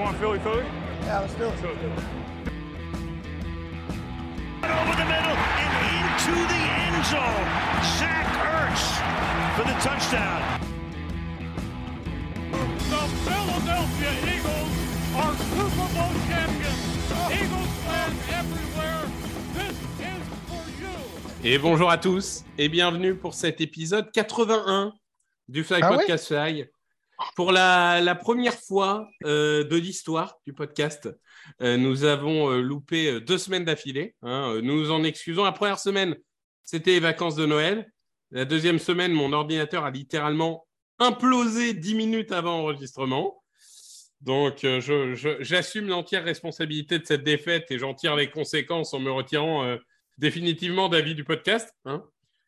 want Philly Philly? Yeah, let's do it. Over the middle and into the end zone. Zach Ertz for the touchdown. The Philadelphia Eagles are Super Bowl champions. Eagles fans everywhere, this is for you. Et bonjour à tous et bienvenue pour cet épisode 81 du Fly Ah ouais Podcast Fly. Pour la, première fois euh, de l'histoire du podcast, euh, nous avons euh, loupé deux semaines d'affilée. hein. Euh, nous nous en excusons. La première semaine, c'était les vacances de Noël. La deuxième semaine, mon ordinateur a littéralement implosé dix minutes avant l'enregistrement. Donc, j'assume l'entière responsabilité de cette défaite et j'en tire les conséquences en me retirant définitivement d'avis du podcast. hein.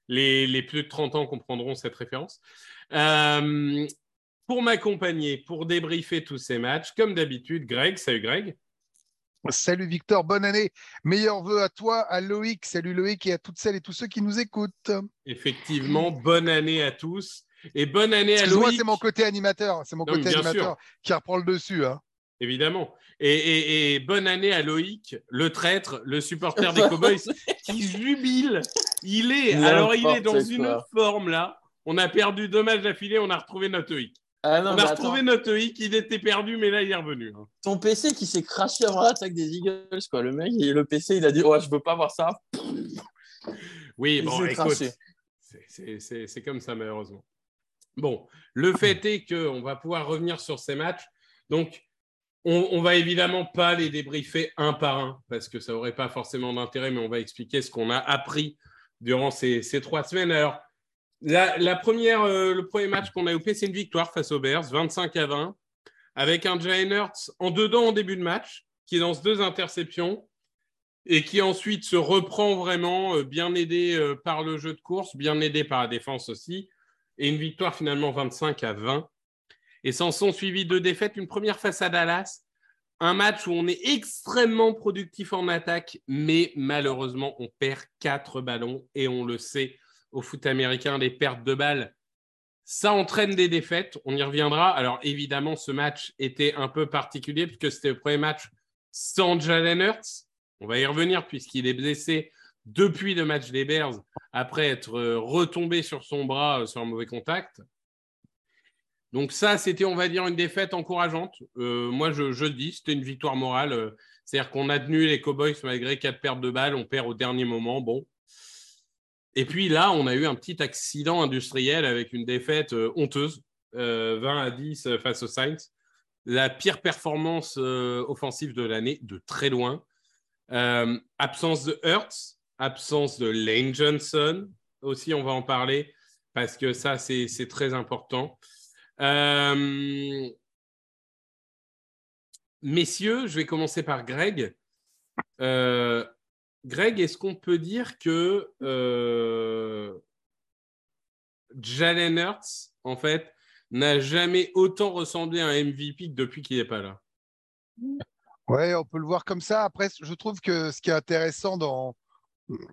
Les, plus de 30 ans comprendront cette référence. Pour m'accompagner, pour débriefer tous ces matchs, comme d'habitude, Greg. Salut Greg. Salut Victor, bonne année. Meilleurs vœux à toi, à Loïc. Salut Loïc et à toutes celles et tous ceux qui nous écoutent. Effectivement, bonne année à tous. Et bonne année à Excuse-moi, Loïc. c'est mon côté animateur. C'est mon Non, côté animateur sûr. qui reprend le dessus. hein. Évidemment. Et, et- et bonne année à Loïc, le traître, le supporter des Cowboys, qui jubile. Il est, alors il est dans N'importe une quoi. forme là. On a perdu deux matchs d'affilée, on a retrouvé notre Loïc. Ah non, on a attends, retrouvé notre Loïc, il était perdu, mais là il est revenu. hein. ton PC qui s'est craché avant l'attaque des Eagles, quoi. Le mec, il- le PC, il a dit, ouais, je veux pas voir ça. Oui, Il bon, écoute, c'est- comme ça malheureusement. Bon, le fait est qu'on va pouvoir revenir sur ces matchs. Donc, on, on va évidemment pas les débriefer un par un parce que ça aurait pas forcément d'intérêt, mais on va expliquer ce qu'on a appris durant ces, ces trois semaines. Alors, la, première, euh, le premier match qu'on a loupé, c'est une victoire face aux Bears, 25 à 20, avec un Jalen en dedans en début de match, qui lance deux interceptions et qui ensuite se reprend vraiment, euh, bien aidé euh, par le jeu de course, bien aidé par la défense aussi, et une victoire finalement 25 à 20. Et s'en sont suivis deux défaites, une première face à Dallas, un match où on est extrêmement productif en attaque, mais malheureusement on perd quatre ballons, et on le sait au foot américain, les pertes de balles, ça entraîne des défaites, on y reviendra. Alors évidemment, ce match était un peu particulier, puisque c'était le premier match sans Jalen Hurts, on va y revenir puisqu'il est blessé depuis le match des Bears après être euh, retombé sur son bras euh, sur un mauvais contact. Donc ça, c'était, on va dire, une défaite encourageante. Euh, moi, je, je dis, c'était une victoire morale. C'est-à-dire qu'on a tenu les Cowboys malgré quatre pertes de balles, on perd au dernier moment. Bon. Et puis là, on a eu un petit accident industriel avec une défaite euh, honteuse, euh, 20 à 10 euh, face aux Saints. La pire performance euh, offensive de l'année, de très loin. Euh, absence de Hertz, absence de Lane Johnson aussi, on va en parler parce que ça, c'est très important. Euh, Messieurs, je vais commencer par Greg. Euh, Greg, est-ce qu'on peut dire que euh, Jalen Hurts, en fait, n'a jamais autant ressemblé à un MVP depuis qu'il n'est pas là? Ouais, on peut le voir comme ça. Après, je trouve que ce qui est intéressant dans.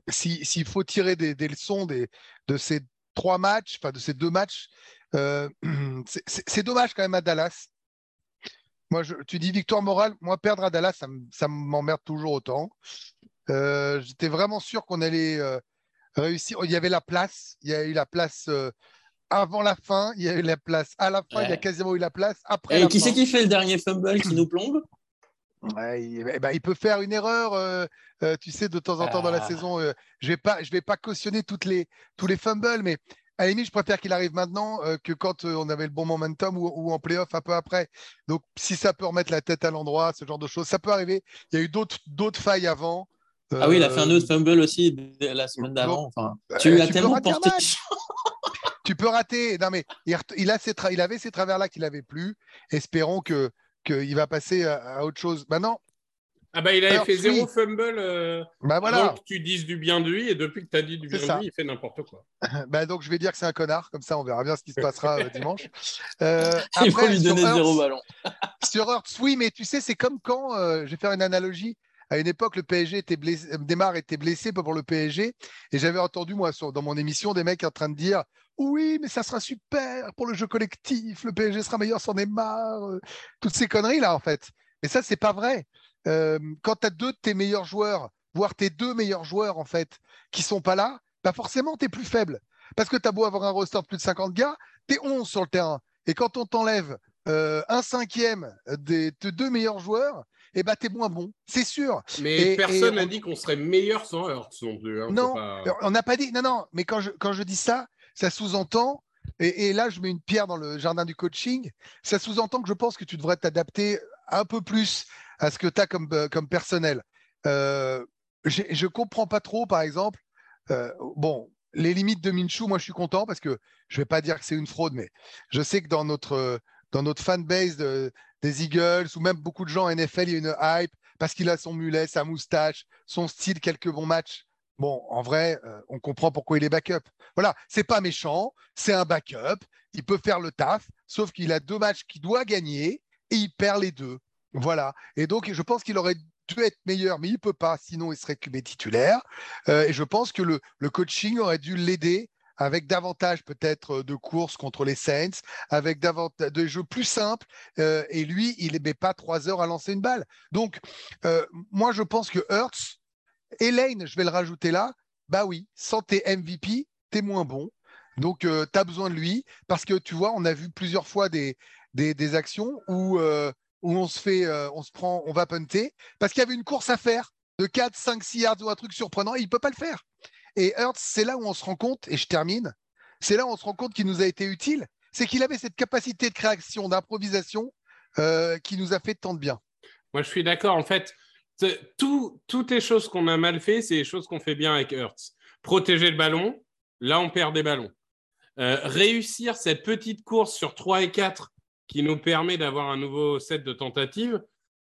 si- S'il faut tirer des, leçons de ces trois matchs, enfin de ces deux matchs, euh, c'est- dommage quand même à Dallas. Moi, tu dis victoire morale. Moi, perdre à Dallas, ça m'emmerde toujours autant. Euh, J'étais vraiment sûr qu'on allait euh, réussir. Il y avait la place. Il y a eu la place euh, avant la fin. Il y a eu la place à la fin. Il y a quasiment eu la place après Et la qui c'est qui fait le dernier fumble qui nous plombe? Ouais, il, eh ben, il peut faire une erreur, tu sais, de temps en temps dans la Ah. saison. je vais pas, je vais pas cautionner toutes les, tous les fumbles, mais à la limite, je préfère qu'il arrive maintenant euh, que quand euh, on avait le bon momentum ou, ou en playoff un peu après. Donc, si ça peut remettre la tête à l'endroit, ce genre de choses, ça peut arriver. Il y a eu d'autres, d'autres failles avant. Ah oui, il a fait un Euh, autre fumble aussi la semaine d'avant. Enfin, euh, tu lui as tellement porté. Tu peux rater. Non, mais il, a tra- il avait ces travers-là qu'il avait plus. Espérons que qu'il va passer à, autre chose. Maintenant, Ah bah il avait Alors, fait zéro oui. fumble euh, bah avant voilà. que tu dises du bien de lui et depuis que tu as dit du bien ça. de lui, il fait n'importe quoi. Bah, donc, je vais dire que c'est un connard, comme ça on verra bien ce qui se passera euh, dimanche. Euh, Il faut lui donner zéro ballon. Sur Hurts, oui, mais tu sais, c'est comme quand, euh, je vais faire une analogie, à une époque, le PSG était blessé, euh, Neymar était blessé pour le PSG, et j'avais entendu, moi, dans mon émission, des mecs en train de dire Oui, mais ça sera super pour le jeu collectif, le PSG sera meilleur sans Neymar, euh, toutes ces conneries-là, en fait. Mais ça, c'est pas vrai. Euh, quand tu as deux de tes meilleurs joueurs, voire tes deux meilleurs joueurs, en fait, qui sont pas là, bah forcément, tu es plus faible. Parce que tu as beau avoir un roster de plus de 50 gars, tu es 11 sur le terrain. Et quand on t'enlève un cinquième des tes deux meilleurs joueurs, eh ben, tu es moins bon, c'est sûr. Mais Et- personne n'a on- dit qu'on serait meilleur sans Hurts non plus. hein, Non, pas- on n'a pas dit. Non, non, mais quand je, quand je dis ça, ça sous-entend, et, et là je mets une pierre dans le jardin du coaching, ça sous-entend que je pense que tu devrais t'adapter un peu plus à ce que tu as comme, euh, comme personnel. Euh, je comprends pas trop, par exemple, euh, bon, les limites de Minshew, moi je suis content parce que je vais pas dire que c'est une fraude, mais je sais que dans notre, dans notre fanbase de- des Eagles, ou même beaucoup de gens en NFL, il y a une hype parce qu'il a son mulet, sa moustache, son style, quelques bons matchs. Bon, en vrai, euh, on comprend pourquoi il est backup. Voilà, c'est pas méchant, c'est un backup, il peut faire le taf, sauf qu'il a deux matchs qu'il doit gagner et il perd les deux. Voilà. Et donc, je pense qu'il aurait dû être meilleur, mais il peut pas, sinon il serait QB titulaire. Euh, et je pense que le coaching aurait dû l'aider avec davantage peut-être de courses contre les Saints, avec davantage jeux plus simples. euh, et lui, il ne met pas trois heures à lancer une balle. Donc, euh, moi, je pense que Hurts, et Lane, je vais le rajouter là, bah oui, sans tes MVP, t'es moins bon. Donc, tu as besoin de lui parce que tu vois, on a vu plusieurs fois des, actions où, euh, on se fait, euh, on se prend, on va punter parce qu'il y avait une course à faire de 4, 5, 6 yards ou un truc surprenant et il peut pas le faire. Et Hurts, c'est là où on se rend compte, et je termine, c'est là où on se rend compte qu'il nous a été utile, c'est qu'il avait cette capacité de création, d'improvisation euh, qui nous a fait tant de bien. Moi, je suis d'accord. En fait, toutes les choses qu'on a mal fait, c'est les choses qu'on fait bien avec Hurts. Protéger le ballon, là, on perd des ballons. Euh, réussir cette petite course sur 3 et 4 qui nous permet d'avoir un nouveau set de tentatives,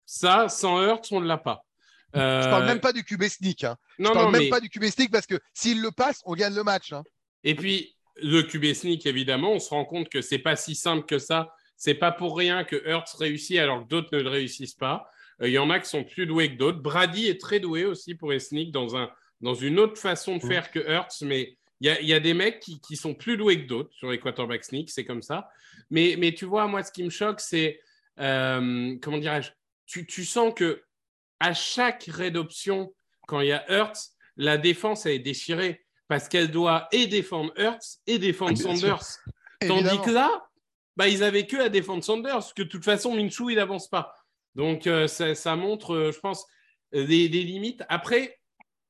ça, sans Hurts, on ne l'a pas. Je parle Euh, même pas du QB sneak. Hein. non, je parle non, même mais- pas du QB sneak parce que s'il le passe, on gagne le match. hein. Et puis, le QB sneak, évidemment, on se rend compte que c'est pas si simple que ça. C'est pas pour rien que Hurts réussit alors que d'autres ne le réussissent pas. Euh, Il y en a qui sont plus doués que d'autres. Brady est très doué aussi pour les sneaks dans, un, dans une autre façon de Mm. faire que Hurts, mais il y a, il y a des mecs qui, qui sont plus doués que d'autres sur les quarterbacks sneaks, c'est comme ça. Mais, mais tu vois, moi, ce qui me choque, c'est, euh, comment dirais-je, tu, tu sens que à chaque raid option, quand il y a Hurts, la défense elle est déchirée parce qu'elle doit et défendre Hurts et défendre Ah, bien Sanders. Tandis que là, bah, ils avaient que à défendre Sanders, que de toute façon, Minshew, il n'avance pas. Donc, euh, ça, ça montre, euh, je pense, euh, des, des limites. Après,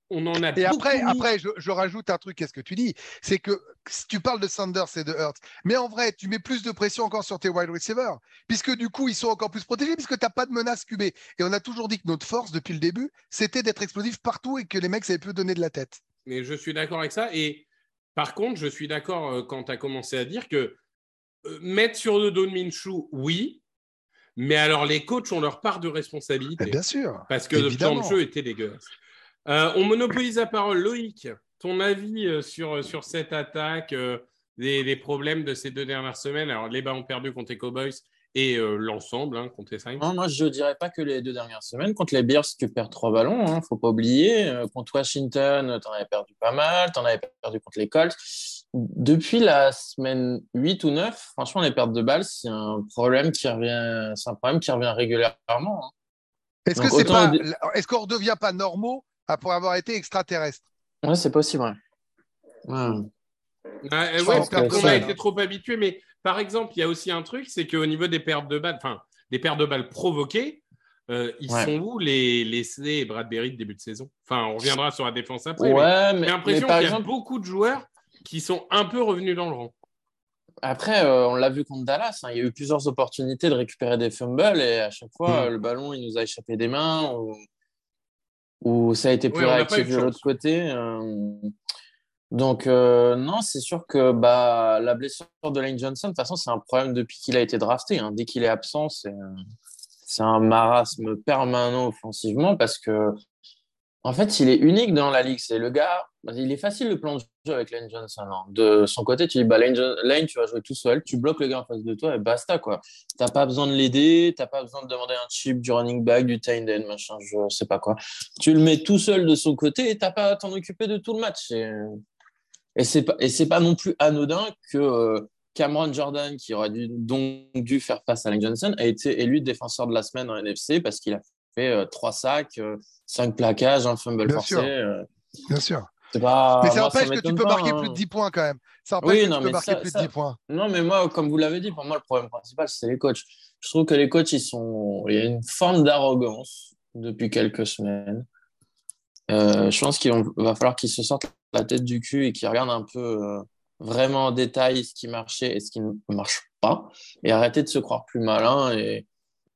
on en a Et après, mis- après je, je rajoute un truc à ce que tu dis, c'est que si tu parles de Sanders et de Hurts, mais en vrai, tu mets plus de pression encore sur tes wide receivers, puisque du coup, ils sont encore plus protégés, puisque tu n'as pas de menace QB. Et on a toujours dit que notre force, depuis le début, c'était d'être explosif partout et que les mecs savaient plus donner de la tête. Mais je suis d'accord avec ça. Et par contre, je suis d'accord euh, quand tu as commencé à dire que euh, mettre sur le dos de Minshew, oui. Mais alors, les coachs ont leur part de responsabilité. Mais bien sûr. Parce que le plan de jeu était dégueulasse. Euh, on monopolise la parole. Loïc, ton avis euh, sur, sur cette attaque, euh, les, les problèmes de ces deux dernières semaines? Alors, les ballons perdus contre les Cowboys et euh, l'ensemble hein, contre les Saints. Non, moi, je ne dirais pas que les deux dernières semaines. Contre les Bears, tu perds trois ballons, hein, faut pas oublier. Euh, contre Washington, tu en avais perdu pas mal. Tu en avais perdu contre les Colts. Depuis la semaine 8 ou 9, franchement, les pertes de balles, c'est un problème qui revient, c'est un problème qui revient régulièrement. hein. Est-ce que Donc, c'est autant pas, dire- est-ce qu'on redevient pas normaux après avoir été extraterrestre Ouais, c'est possible. ouais. Ouais. Ah, euh, ouais, parce qu'on a été trop habitué. Mais par exemple, il y a aussi un truc, c'est qu'au niveau des pertes de balles, enfin, des pertes de balles provoquées, euh, ils Ouais. sont où les, les Slay et Bradbury de début de saison? Enfin, on reviendra sur la défense après. mais Ouais, J'ai mais, l'impression mais par qu'il y a exemple, beaucoup de joueurs qui sont un peu revenus dans le rang. après, euh, on l'a vu contre Dallas, hein, il y a eu plusieurs opportunités de récupérer des fumbles et à chaque fois, Mm. euh, le ballon, il nous a échappé des mains ou, ou ça a été plus Ouais, réactif de l'autre côté. euh. donc, euh, non, c'est sûr que bah, la blessure de Lane Johnson, de toute façon, c'est un problème depuis qu'il a été drafté. hein. Dès qu'il est absent, c'est euh, c'est un marasme permanent offensivement parce que en fait, il est unique dans la ligue. C'est le gars, il est facile le plan de jeu avec Lane Johnson. hein. De son côté, tu dis, bah, Lane, tu vas jouer tout seul, tu bloques le gars en face de toi et basta. quoi. T'as pas besoin de l'aider, t'as pas besoin de demander un chip, du running back, du tight end, machin, je sais pas quoi. Tu le mets tout seul de son côté et t'as pas à t'en occuper de tout le match. Et, et c'est pas, non plus anodin que euh, Cameron Jordan, qui aurait donc dû faire face à Lane Johnson, a été élu défenseur de la semaine en NFC parce qu'il a fait euh, trois sacs, euh, cinq plaquages, un fumble Bien forcé. sûr. euh, Bien sûr. pas- mais ça moi, empêche que tu peux pas, marquer hein. plus de 10 points quand même. Ça empêche Oui, que non, tu peux marquer ça- plus de ça- 10 points. Non, mais moi, comme vous l'avez dit, pour moi, le problème principal, c'est les coachs. Je trouve que les coachs, ils sont... il y a une forme d'arrogance depuis quelques semaines. Euh, je pense qu'il va falloir qu'ils se sortent la tête du cul et qu'ils regardent un peu euh, vraiment en détail ce qui marchait et ce qui ne marche pas. Et arrêter de se croire plus malin et,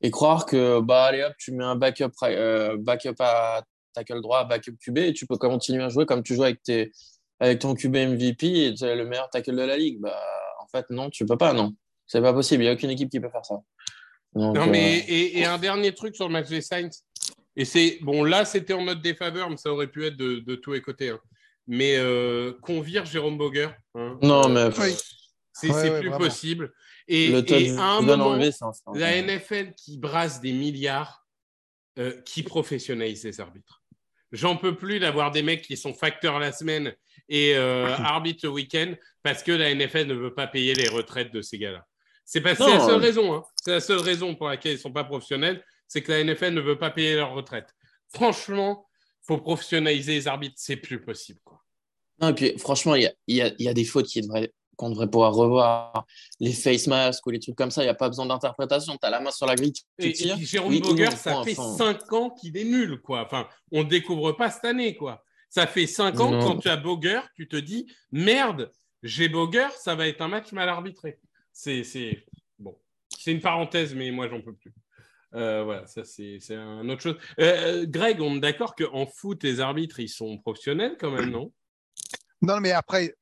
et croire que, bah, allez hop, tu mets un backup, euh, backup à tackle droit, backup QB et tu peux continuer à jouer comme tu joues avec, tes, avec ton QB MVP et tu es le meilleur tackle de la ligue. Bah, en fait, non, tu peux pas, non. C'est pas possible. Il n'y a aucune équipe qui peut faire ça. Donc, Non, mais euh, et, et un dernier truc sur le match des Saints. Et c'est bon, là, c'était en mode défaveur, mais ça aurait pu être de, de tous les côtés. hein. Mais euh, qu'on vire Jérôme Boger. hein, Non, euh, mais Oui. c'est Ouais, c'est ouais, plus vraiment. possible. Et, le et touchdown à un moment, la NFL qui brasse des milliards, euh, qui professionnalise ses arbitres. J'en peux plus d'avoir des mecs qui sont facteurs la semaine et euh, arbitres le week-end parce que la NFL ne veut pas payer les retraites de ces gars-là. C'est la seule euh, raison. hein. C'est la seule raison pour laquelle ils sont pas professionnels, c'est que la NFL ne veut pas payer leur retraite. Franchement, faut professionnaliser les arbitres, c'est plus possible. Quoi. Non, et puis franchement, il y a, y a des fautes qui devraient- qu'on devrait pouvoir revoir. Les face masks ou les trucs comme ça, il n'y a pas besoin d'interprétation. Tu as la main sur la grille, tu Et, tires. Jérôme oui, Boger, ça enfin, fait enfin. 5 ans qu'il est nul, quoi. Enfin, on ne découvre pas cette année, quoi. Ça fait 5 ans, Non. quand tu as Boger, tu te dis, merde, j'ai Boger, ça va être un match mal arbitré. C'est, c'est... Bon, c'est une parenthèse, mais moi, j'en peux plus. Euh, voilà, ça, c'est, c'est un autre chose. Euh, Greg, on est d'accord qu'en foot, les arbitres, ils sont professionnels quand même, non? Non, mais après,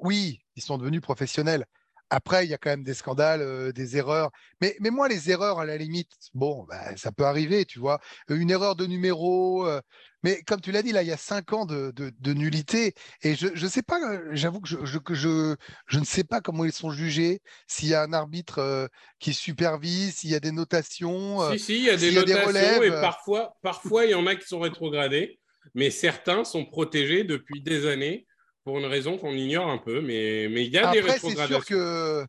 oui, ils sont devenus professionnels. Après, il y a quand même des scandales, euh, des erreurs. Mais, mais moi, les erreurs, à la limite, bon, bah, ça peut arriver, tu vois. Euh, Une erreur de numéro. euh, mais comme tu l'as dit, là, il y a cinq ans de, de- de nullité. Et je ne sais pas, j'avoue que, je, je- que je, je ne sais pas comment ils sont jugés, s'il y a un arbitre euh, qui supervise, s'il y a des notations. Si, si, il y a des a notations relèves, et parfois, parfois, il y en a qui sont rétrogradés, mais certains sont protégés depuis des années pour une raison qu'on ignore un peu, mais mais il y a des Après, c'est rétrogradations. sûr que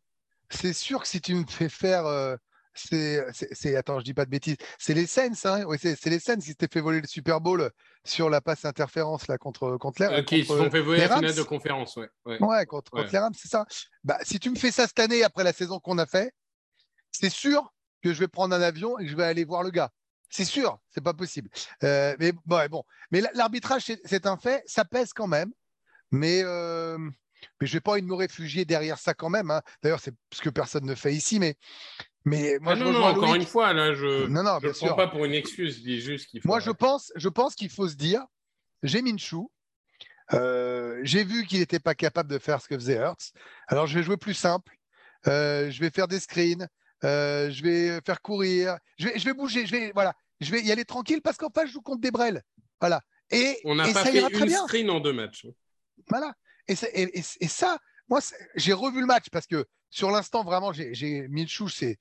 c'est sûr que si tu me fais faire, euh, c'est, c'est- attends, je dis pas de bêtises, c'est les Saints, hein, oui, c'est, les Saints qui s'étaient fait voler le Super Bowl sur la passe interférence là contre contre, les- Euh, qui se contre- sont fait voler la finale Rams. de conférence, ouais. ouais. ouais, contre, contre Ouais. les Rams, c'est ça. Bah, si tu me fais ça cette année après la saison qu'on a fait, c'est sûr que je vais prendre un avion et que je vais aller voir le gars. C'est sûr, c'est pas possible. Euh, mais bon, ouais, bon. mais l'arbitrage, c'est un fait, ça pèse quand même. Mais, euh, mais je n'ai pas envie de me réfugier derrière ça quand même. hein. D'ailleurs, c'est ce que personne ne fait ici. Mais, mais moi, Ah je non, non, encore une fois, là, je bien le prends sûr. pas pour une excuse, je dis juste qu'il faut. Moi, je pense, je pense qu'il faut se dire, j'ai Minshew. euh, j'ai vu qu'il n'était pas capable de faire ce que faisait Hurts. Alors, je vais jouer plus simple. Euh, je vais faire des screens. euh, je vais faire courir. Je vais, je vais bouger. Je vais, voilà, je vais y aller tranquille parce qu'en face, je joue contre des brels. Voilà. Et, On n'a pas ça fait une bien. screen en deux matchs. Voilà. Et, c'est- et- ça, moi, j'ai revu le match parce que sur l'instant, vraiment, j'ai j'ai- Minshew, c'est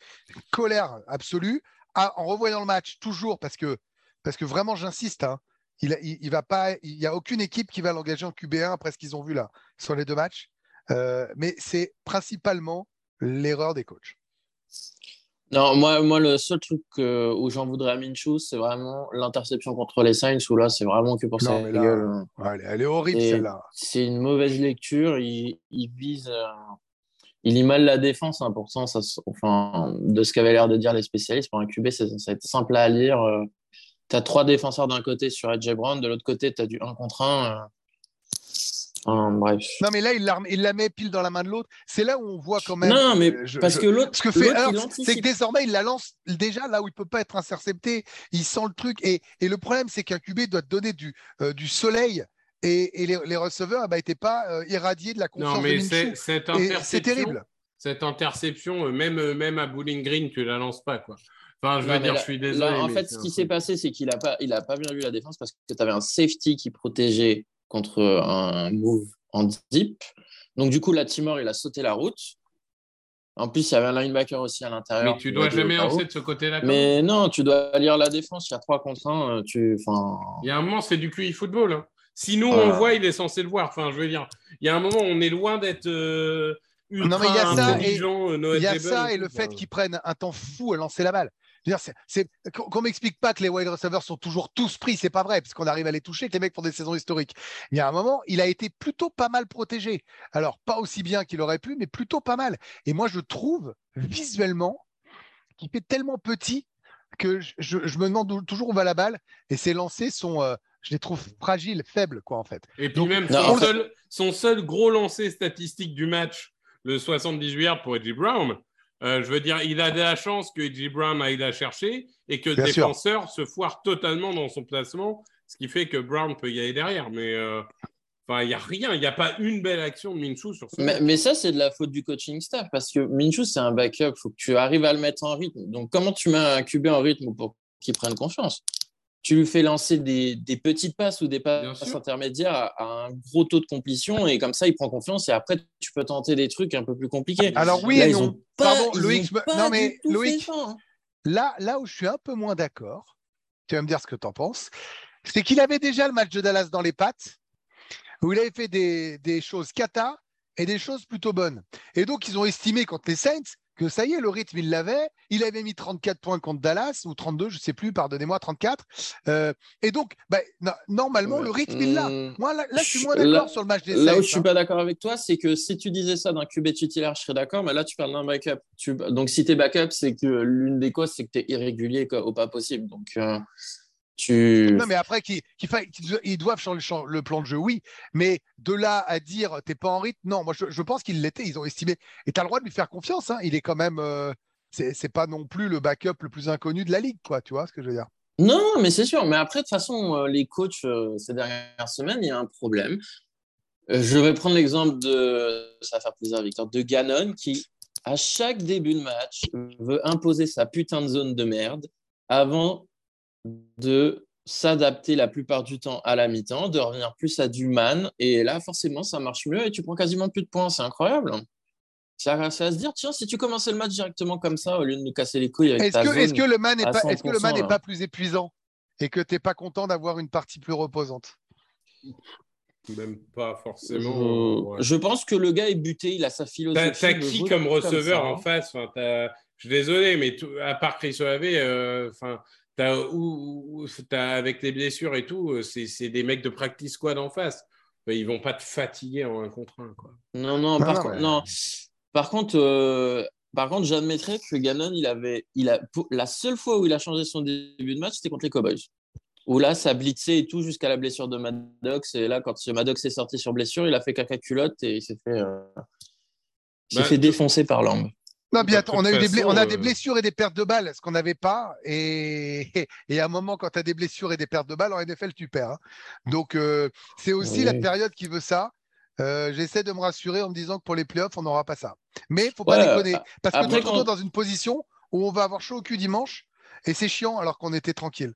colère absolue. Ah, en revoyant le match, toujours, parce que, parce que vraiment, j'insiste, hein, il, pas, il n'y a aucune équipe qui va l'engager en QB1 après ce qu'ils ont vu là sur les deux matchs. Euh, mais c'est principalement l'erreur des coachs. Non, moi, moi, le seul truc euh, où j'en voudrais à Minshew, c'est vraiment l'interception contre les Saints, où là, c'est vraiment que pour Non, sa mais là- gueule. Ouais, elle, est- elle est horrible celle-là. C'est une mauvaise lecture. Il, il vise. euh, il lit mal la défense. hein. Pourtant, ça, enfin, de ce qu'avaient l'air de dire les spécialistes, pour un QB, c'est censé être simple à lire. tu as trois défenseurs d'un côté sur AJ Brown, de l'autre côté, tu as du 1 contre 1. Bref. Non, mais là, il la, il la met pile dans la main de l'autre. C'est là où on voit quand même. Non, mais euh, je- parce je- que l'autre. Ce que fait c'est que désormais, il la lance déjà là où il peut pas être intercepté. Il sent le truc. Et, et le problème, c'est qu'un QB doit te donner du, euh, du soleil. Et, et les, les receveurs n'étaient pas euh, irradiés de la confiance Non, mais c'est- terrible. Cette interception, euh, même, même à Bowling Green, tu la lances pas, quoi. Enfin, je veux dire, là- je suis désolé. là, en fait, ce qui s'est passé, c'est qu'il n'a pas, il a pas bien lu la défense parce que tu avais un safety qui protégeait contre un move en deep. Donc, du coup, la Timor, il a sauté la route. En plus, il y avait un linebacker aussi à l'intérieur. Mais tu dois jamais lancer de ce côté-là. Mais non, tu dois lire la défense. Il y a 3 contre 1. Tu... Enfin, Il y a un moment, c'est du QI football. hein. Si nous, Voilà. on voit, il est censé le voir. Enfin, je veux dire, il y a un moment, on est loin d'être. euh, ultra Non, mais il y a ça et- euh, y a ça et le fait qu'ils prennent un temps fou à lancer la balle. Qu'on qu'on m'explique pas que les wide receivers sont toujours tous pris, c'est pas vrai, parce qu'on arrive à les toucher, que les mecs font des saisons historiques. Il y a un moment, il a été plutôt pas mal protégé. Alors, pas aussi bien qu'il aurait pu, mais plutôt pas mal. Et moi, je trouve visuellement qu'il fait tellement petit que je, je- je me demande où- toujours où va la balle. Et ses lancers sont, euh, je les trouve fragiles, faibles, quoi, en fait. Et puis Donc, même son, seul, son seul gros lancer statistique du match, le 78 yards pour Edgy Brown, euh, je veux dire, il a de la chance que Edgy Brown aille la chercher et que le sûr. défenseur se foire totalement dans son placement, ce qui fait que Brown peut y aller derrière. Mais euh, enfin, il n'y a rien, il n'y a pas une belle action de Minshew sur ce Mais, match. mais ça, c'est de la faute du coaching staff parce que Minshew, c'est un backup. Il faut que tu arrives à le mettre en rythme. Donc, comment tu mets un QB en rythme pour qu'il prenne confiance? Tu lui fais lancer des, des petites passes ou des passes intermédiaires à, à un gros taux de complétion et comme ça, il prend confiance et après, tu peux tenter des trucs un peu plus compliqués. Alors, oui Là, ils non. ont pas, Pardon, ils Loïc, ont pas non, mais Loïc, hein. Là, là où je suis un peu moins d'accord, tu vas me dire ce que tu en penses, c'est qu'il avait déjà le match de Dallas dans les pattes, où il avait fait des, des choses cata et des choses plutôt bonnes. Et donc, ils ont estimé contre les Saints que ça y est, le rythme, il l'avait. Il avait mis 34 points contre Dallas, ou 32, je ne sais plus, pardonnez-moi, 34. Euh, et donc, bah, no- normalement, le rythme, il l'a. Hum, Moi, là, là, je suis moins d'accord sur le match des Là où je suis hein. pas d'accord avec toi, c'est que si tu disais ça d'un QB titulaire, je serais d'accord, mais là tu parles d'un backup. Tu- Donc si tu es backup, c'est que l'une des causes, c'est que tu es irrégulier quoi, au pas possible. Donc euh, tu. Non, mais après, qu'ils qu'ils- ils doivent changer le plan de jeu, oui. Mais de là à dire t'es pas en rythme, non, moi je, je pense qu'ils l'étaient, ils ont estimé. Et tu as le droit de lui faire confiance, hein. il est quand même. euh, c'est c'est pas non plus le backup le plus inconnu de la ligue, quoi, tu vois ce que je veux dire? Non, mais c'est sûr. Mais après, de toute façon, euh, les coachs, euh, ces dernières semaines, il y a un problème. Euh, je vais prendre l'exemple de, ça va faire plaisir à Victor, de Gannon qui, à chaque début de match, veut imposer sa putain de zone de merde avant de s'adapter la plupart du temps à la mi-temps, de revenir plus à du man. Et là, forcément, ça marche mieux et tu prends quasiment plus de points. C'est incroyable. Ça, ça va se dire, tiens, si tu commençais le match directement comme ça, au lieu de nous casser les couilles avec Est-ce ta que, zone, est-ce que le man n'est à pas, est-ce que le man 100%, n'est pas plus épuisant et que t'es pas content d'avoir une partie plus reposante? Même pas forcément. je... ouais. je pense que le gars est buté, il a sa philosophie. T'as qui comme receveur ça, en hein. face? Enfin, Je suis désolé, mais tout- à part Chris Olave, euh, t'as- ou- ou- t'as- avec les blessures et tout, euh, c'est c'est des mecs de practice squad en face. Enfin, Ils vont pas te fatiguer en un contre un. Quoi. Non, non, Non, par, contre, non. par contre, euh, par contre, j'admettrais que Gannon, il avait, il a, pour- la seule fois où il a changé son début de match, c'était contre les Cowboys. Où là, ça blitzait et tout jusqu'à la blessure de Maddox. Et là, quand Maddox est sorti sur blessure, il a fait caca culotte et il s'est fait, euh, il s'est Bah, fait défoncer par Lamb. Non, bien, on a, des bla- façon, on a des euh, blessures et des pertes de balles, ce qu'on n'avait pas. Et... et à un moment, quand tu as des blessures et des pertes de balles, en NFL, tu perds. hein. Donc, euh, c'est aussi Oui. la période qui veut ça. Euh, J'essaie de me rassurer en me disant que pour les playoffs, on n'aura pas ça. Mais faut pas déconner. Parce que après, retrouves quand- dans une position où on va avoir chaud au cul dimanche. Et c'est chiant alors qu'on était tranquille.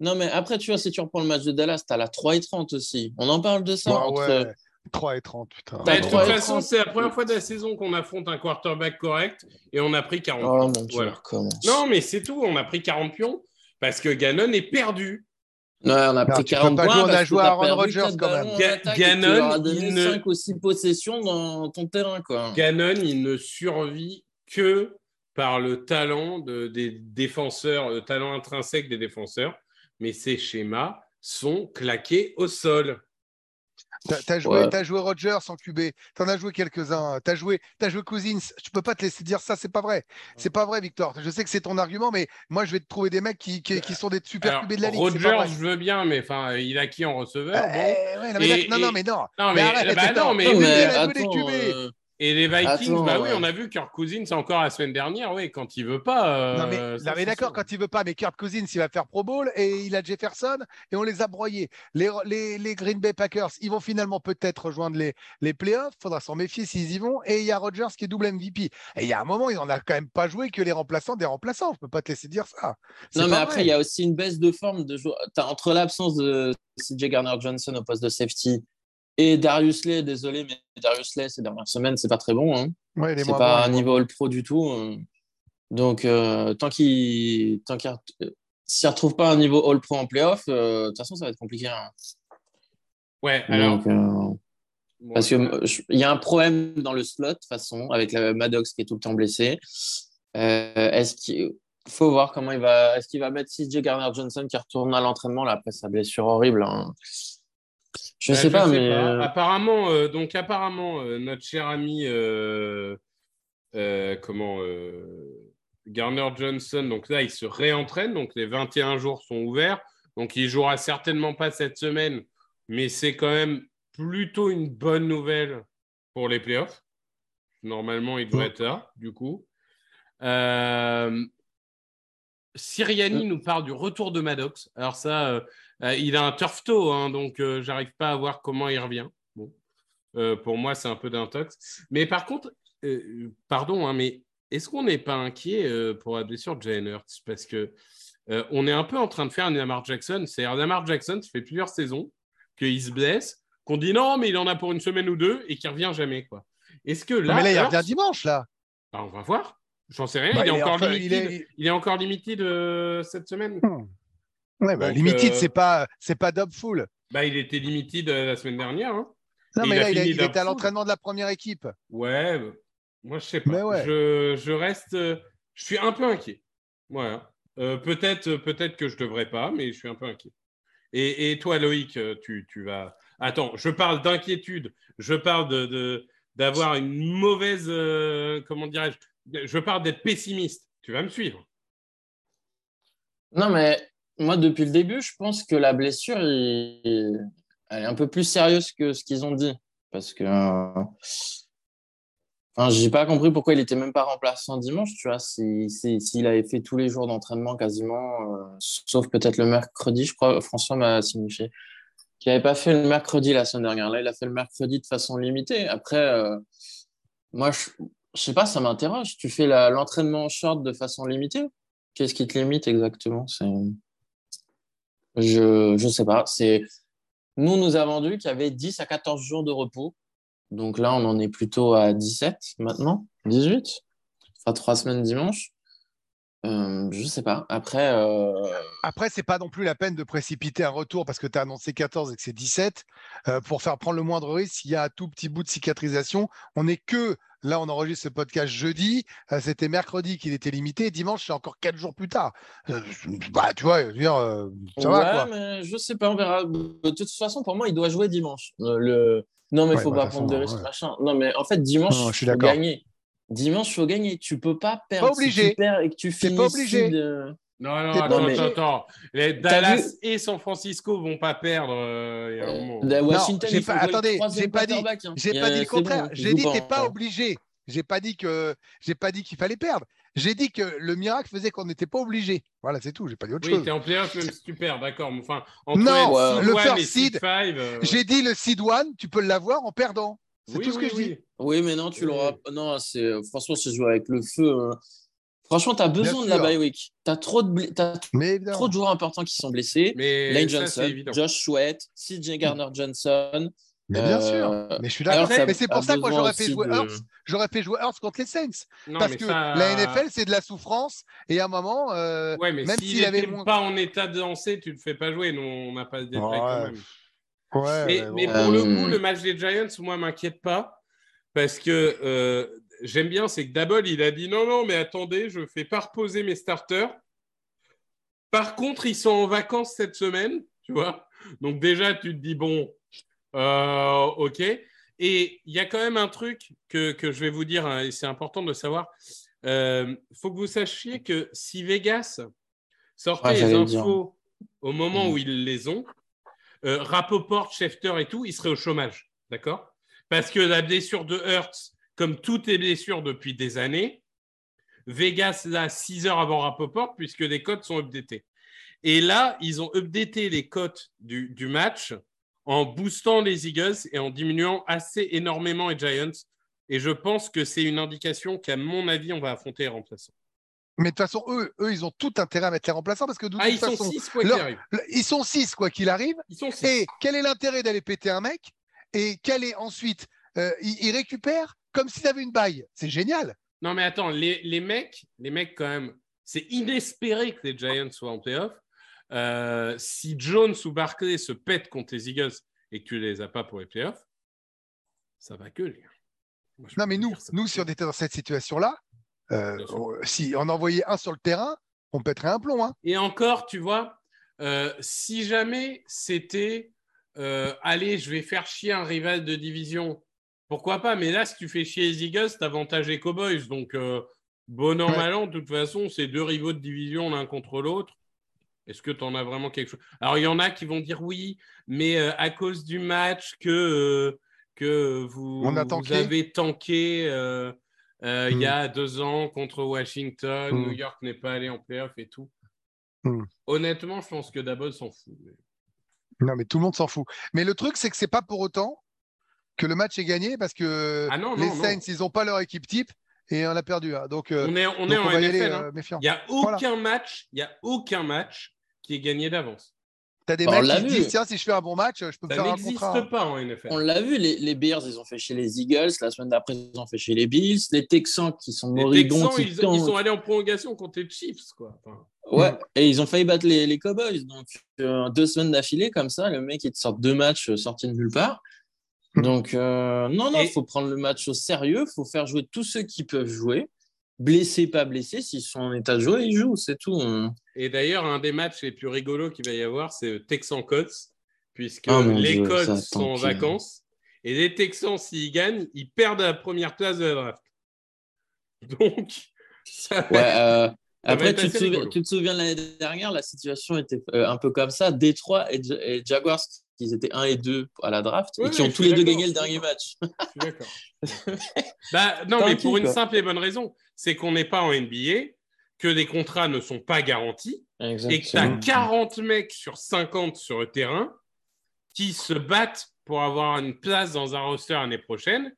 Non, mais après, tu vois, si tu reprends le match de Dallas, tu as la 3 et 30 aussi. On en parle de ça. Ah entre- ouais, 3 et 30, putain. Bah, de toute façon, trente. c'est la première fois de la saison qu'on affronte un quarterback correct et on a pris 40 Oh pions. mon dieu, Voilà. Non, mais c'est tout. On a pris 40 pions parce que Gannon est perdu. Ouais, on a Non, pris tu peux 40 pas points. on a parce que joué à Aaron Rodgers, quand même. Gannon, il ne- 5 ou 6 possessions dans ton terrain. Quoi. Gannon, il ne survit que par le talent de- des défenseurs, le talent intrinsèque des défenseurs, mais ces schémas sont claqués au sol. T'as as joué, Ouais. t'as joué Rogers en QB, t'en as joué quelques-uns, t'as joué, as joué Cousins. Je peux pas te laisser dire ça, c'est pas vrai. C'est pas vrai, Victor. Je sais que c'est ton argument, mais moi je vais te trouver des mecs qui, qui, qui sont des super Alors, QB de la ligue. Rogers, je veux bien, mais enfin, il a qui en receveur Eh, bon. ouais, non, mais, Et- non, mais non. Non, mais, arrête, bah attends. non, mais, mais il a joué des attends, QB. euh, Et les Vikings, Attends, bah oui, ouais. on a vu Kirk Cousins encore la semaine dernière, oui, quand il veut pas. euh, Non mais, ça, non, mais c'est d'accord, quand il veut pas, mais Kirk Cousins, il va faire Pro Bowl et il a Jefferson et on les a broyés. Les, les, les Green Bay Packers, ils vont finalement peut-être rejoindre les, les playoffs, faudra s'en méfier s'ils y vont. Et il y a Rodgers qui est double MVP. Et il y a un moment, il en a quand même pas joué que les remplaçants des remplaçants. Je peux pas te laisser dire ça. C'est Non, mais après, il y a aussi une baisse de forme de joueurs. T'as- Entre l'absence de CJ Garner-Johnson au poste de safety et Darius Lay, désolé, mais Darius Lay, ces dernières semaines, c'est pas très bon. Hein. Ouais, il est C'est pas bon, moins niveau All-Pro du tout. euh. Donc, euh, tant qu'il tant qu'il re- s'il ne retrouve pas un niveau All-Pro en playoff, euh, de toute façon, ça va être compliqué. hein. Ouais, alors, Donc, euh, Parce qu'il y a un problème dans le slot, de toute façon, avec la Maddox qui est tout le temps blessé. Euh, est-ce qu'il faut voir comment il va. Est-ce qu'il va mettre CJ Garner Johnson qui retourne à l'entraînement là, après sa blessure horrible hein. Je ne Bah, sais pas, mais. pas. euh, Apparemment, euh, donc apparemment, euh, notre cher ami, euh, comment, Garner Johnson, donc là, il se réentraîne, donc les 21 jours sont ouverts, donc il jouera certainement pas cette semaine, mais c'est quand même plutôt une bonne nouvelle pour les playoffs. Normalement, il devrait être là, du coup. Siriani nous parle du retour de Maddox. Alors ça, euh, il a un turf toe, hein, donc euh, j'arrive pas à voir comment il revient. Bon. Euh, pour moi, c'est un peu d'intox. Mais par contre, euh, pardon, hein, mais est-ce qu'on n'est pas inquiet pour la blessure de Jalen Hurts? Parce que on est un peu en train de faire un Lamar Jackson. C'est-à-dire, Lamar Jackson, ça fait plusieurs saisons qu'il se blesse, qu'on dit non, mais il en a pour une semaine ou deux et qu'il revient jamais. quoi. Est-ce que là. Non, mais là, il Hurts- revient dimanche, là. Bah, on va voir. J'en sais rien. Bah, il, est il est encore il est- il est encore limited euh, cette semaine. Ouais, bah, Donc, Limited, euh, c'est pas, c'est pas Dobful. Bah, il était limited euh, la semaine dernière. hein. Non, Et mais il a là, il, a- fini il était à l'entraînement de la première équipe. Ouais, bah, moi je sais pas. Mais ouais. Je, je reste, euh, je suis un peu inquiet. Voilà. Euh, peut-être, peut-être que je devrais pas, mais je suis un peu inquiet. Et, et toi, Loïc, euh, tu, tu vas. Attends, je parle d'inquiétude. Je parle de, de- d'avoir une mauvaise, euh, comment dirais-je Je parle d'être pessimiste. Tu vas me suivre. Non, mais moi, depuis le début, je pense que la blessure, elle est un peu plus sérieuse que ce qu'ils ont dit. Parce que. euh, Enfin, j'ai pas compris pourquoi il était même pas remplaçant dimanche, tu vois. si- si- S'il avait fait tous les jours d'entraînement quasiment, euh, sauf peut-être le mercredi, je crois, François m'a signifié qu'il n'avait pas fait le mercredi la semaine dernière. Là, il a fait le mercredi de façon limitée. Après, euh, moi, je, je sais pas, ça m'interroge. Tu fais l'entraînement short de façon limitée? Qu'est-ce qui te limite exactement? Je je sais pas. C'est nous nous a vendu qu'il y avait 10 à 14 jours de repos. Donc là, on en est plutôt à 17 maintenant, 18. Enfin, trois semaines dimanche. Euh, je sais pas. Après, euh, Après, c'est pas non plus la peine de précipiter un retour parce que tu as annoncé 14 et que c'est 17 euh, pour faire prendre le moindre risque. S'il y a un tout petit bout de cicatrisation, on n'est que là, on enregistre ce podcast jeudi. C'était mercredi qu'il était limité. Dimanche, c'est encore quatre jours plus tard. Bah, tu vois, je veux dire, ça ouais, va quoi. mais je sais pas, on verra. De toute façon, pour moi, il doit jouer dimanche. Le... Non, mais il Ouais, faut bah, pas prendre de façon, risques, ouais. machin. Non, mais en fait, dimanche, suis faut gagner. Dimanche, il faut gagner. Tu peux pas perdre. Pas obligé. Si tu perds et que tu T'es finis pas obligé. seed, euh, Non, non, attends, attends, attends. Les Dallas vu et San Francisco vont pas perdre. euh, moment. de Washington, faut pas- attendez, j'ai pas dit- hein. J'ai pas dit le contraire. bon, J'ai dit pas t'es pas obligé. J'ai pas dit que j'ai pas dit qu'il fallait perdre. J'ai dit que le miracle faisait qu'on n'était pas obligé. Voilà, c'est tout. J'ai pas dit autre Oui, chose. t'es en playoff même si tu perds, d'accord. mais Enfin, entre Non, le first seed euh, J'ai dit le seed one, tu peux l'avoir en perdant. C'est oui, tout ce oui, que je oui. dis. Oui, mais non, tu Oui. l'auras. Non, c'est franchement, c'est jouer avec le feu. euh. Franchement, tu as besoin de la bye week. Tu as trop de, bl- Mais trop de joueurs importants qui sont blessés. Mais Lane ça, c'est Johnson, évident. Josh Sweat, CJ Garner Johnson. Mais bien Euh, sûr. Mais je suis d'accord. ça Mais c'est pour ça que moi j'aurais fait jouer de- Hurts. J'aurais fait jouer Hurts contre les Saints. Non, parce mais que ça- la NFL, c'est de la souffrance. Et à un moment, euh, Ouais, mais même s'il avait moins. pas en état de lancer, tu ne le fais pas jouer. Nous, on n'a pas de détails quand Ouais. même. Ouais, Mais, pour le Euh, coup, le match des Giants, moi, m'inquiète pas. Parce que euh, j'aime bien, c'est que Dabol, il a dit non, non, mais attendez, je ne fais pas reposer mes starters. Par contre, ils sont en vacances cette semaine, tu vois. Donc déjà, tu te dis, bon, euh, ok. Et il y a quand même un truc que, que je vais vous dire, hein, et c'est important de savoir. Il faut que vous sachiez que si Vegas sortait Ouais, les infos au moment où ils les ont, euh, Rapoport, Schefter et tout, ils seraient au chômage. D'accord? Parce que la blessure de Hertz, comme toutes les blessures depuis des années, Vegas l'a 6 heures avant Rapoport puisque les cotes sont updatées. Et là, ils ont updaté les cotes du, du match en boostant les Eagles et en diminuant assez énormément les Giants. Et je pense que c'est une indication qu'à mon avis, on va affronter les remplaçants. Mais de toute façon, eux, eux, ils ont tout intérêt à mettre les remplaçants parce que de Ah, toute ils sont façon, 6 quoi qu'il leur- arrive. le- ils sont six quoi qu'il arrive. Ils sont 6. Et quel est l'intérêt d'aller péter un mec Et quel est ensuite euh, ils, ils récupèrent comme s'ils avaient une baille. C'est génial. Non, mais attends, les, les mecs, les mecs, quand même, c'est inespéré que les Giants soient en playoff. Euh, si Jones ou Barclay se pètent contre les Eagles et que tu les as pas pour les playoffs, ça va gueuler. Moi, je Non, mais nous, nous si on était dans cette situation-là, euh, on- si on envoyait un sur le terrain, on pèterait un plomb. Hein. Et encore, tu vois, euh, si jamais c'était euh, allez, je vais faire chier un rival de division, pourquoi pas? Mais là, si tu fais chier les Eagles, t'avantages les Cowboys. Donc, bon an, Ouais. mal an, de toute façon, c'est deux rivaux de division l'un contre l'autre. Est-ce que tu en as vraiment quelque chose? Alors, il y en a qui vont dire oui, mais à cause du match que, que vous, On a vous avez tanké euh, il y a deux ans contre Washington, Mm. New York n'est pas allé en playoff et tout. Mm. Honnêtement, je pense que Dabble s'en fout. Non, mais tout le monde s'en fout. Mais le truc, c'est que c'est pas pour autant que le match est gagné parce que Ah non, les non. Saints, ils n'ont pas leur équipe type et on a perdu. hein. Donc, euh, On est, on donc est en va NFL. hein. euh. Il n'y a Voilà. aucun match, il y a aucun match qui est gagné d'avance. T'as des Bah, on mecs l'a qui disent tiens, si je fais un bon match, je peux me Ça faire un n'existe contrat. hein. pas en NFL. On l'a vu, les, les Bears, ils ont fait chez les Eagles. La semaine d'après, ils ont fait chez les Bills. Les Texans qui sont Les moribonds, Texans, qui ils, sont allés en prolongation contre les Chiefs. Quoi. Enfin, Ouais, et ils ont failli battre les, les Cowboys. Donc, euh, deux semaines d'affilée, comme ça, le mec, il te sort deux matchs euh, sortis de nulle part. Donc, euh, non, non, il Et- faut prendre le match au sérieux. Il faut faire jouer tous ceux qui peuvent jouer. Blessés, pas blessés. S'ils sont en état de jouer, ils jouent, c'est tout. On- Et d'ailleurs, un des matchs les plus rigolos qu'il va y avoir, c'est Texan Colts, puisque Oh mon les Dieu, ça, sont en vacances. Et les Texans, s'ils gagnent, ils perdent la première place de la draft. Donc, ça va Ouais, être- euh, va après, tu te, souviens, rigolo. tu te souviens de l'année dernière, la situation était euh, un peu comme ça. Détroit et, Ja- et Jaguars, ils étaient 1 et 2 à la draft Ouais, et qui ont tous les deux gagné le dernier match. Je suis d'accord. bah, non, mais pour une simple et bonne raison, c'est qu'on n'est pas en NBA, que les contrats ne sont pas garantis, et que tu as 40 mecs sur 50 sur le terrain qui se battent pour avoir une place dans un roster l'année prochaine,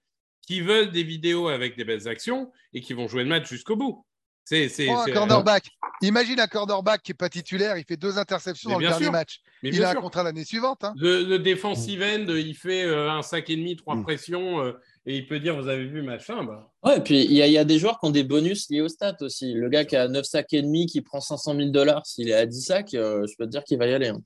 qui veulent des vidéos avec des belles actions et qui vont jouer le match jusqu'au bout. C'est, c'est, Prends un c'est- cornerback. Imagine un cornerback qui n'est pas titulaire, il fait deux interceptions Mais dans le dernier sûr. match. mais Il a un contrat l'année suivante. hein. le, le defensive end, il fait euh, un sac et demi, trois Mm. pressions, euh, et il peut dire vous avez vu machin. Bah, Ouais, et puis il y, a- il y a des joueurs qui ont des bonus liés aux stats aussi. Le gars qui a 9 sacs et demi, qui prend 500 000 dollars, s'il est à 10 sacs, euh, je peux te dire qu'il va y aller. hein.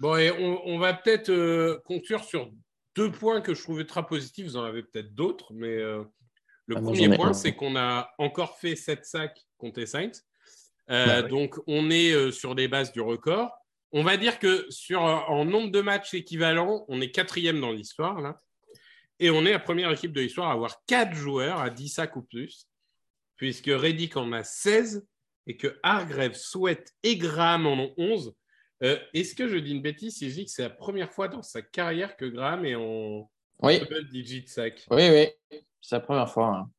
Bon, et on, on va peut-être euh, conclure sur deux points que je trouvais très positifs. Vous en avez peut-être d'autres, mais euh, le Ah, premier point, c'est qu'on a encore fait 7 sacs contre les Saints. Euh, Bah oui. Donc, on est euh, sur les bases du record. On va dire que sur, en nombre de matchs équivalents, on est quatrième dans l'histoire, là. Et on est la première équipe de l'histoire à avoir 4 joueurs à 10 sacs ou plus, puisque Reddick en a 16 et que Hargrave, Sweat et Graham en ont 11. Euh, Est-ce que je dis une bêtise si je dis que c'est la première fois dans sa carrière que Graham est en Oui, double digit sac? Oui, oui. C'est la première fois. hein.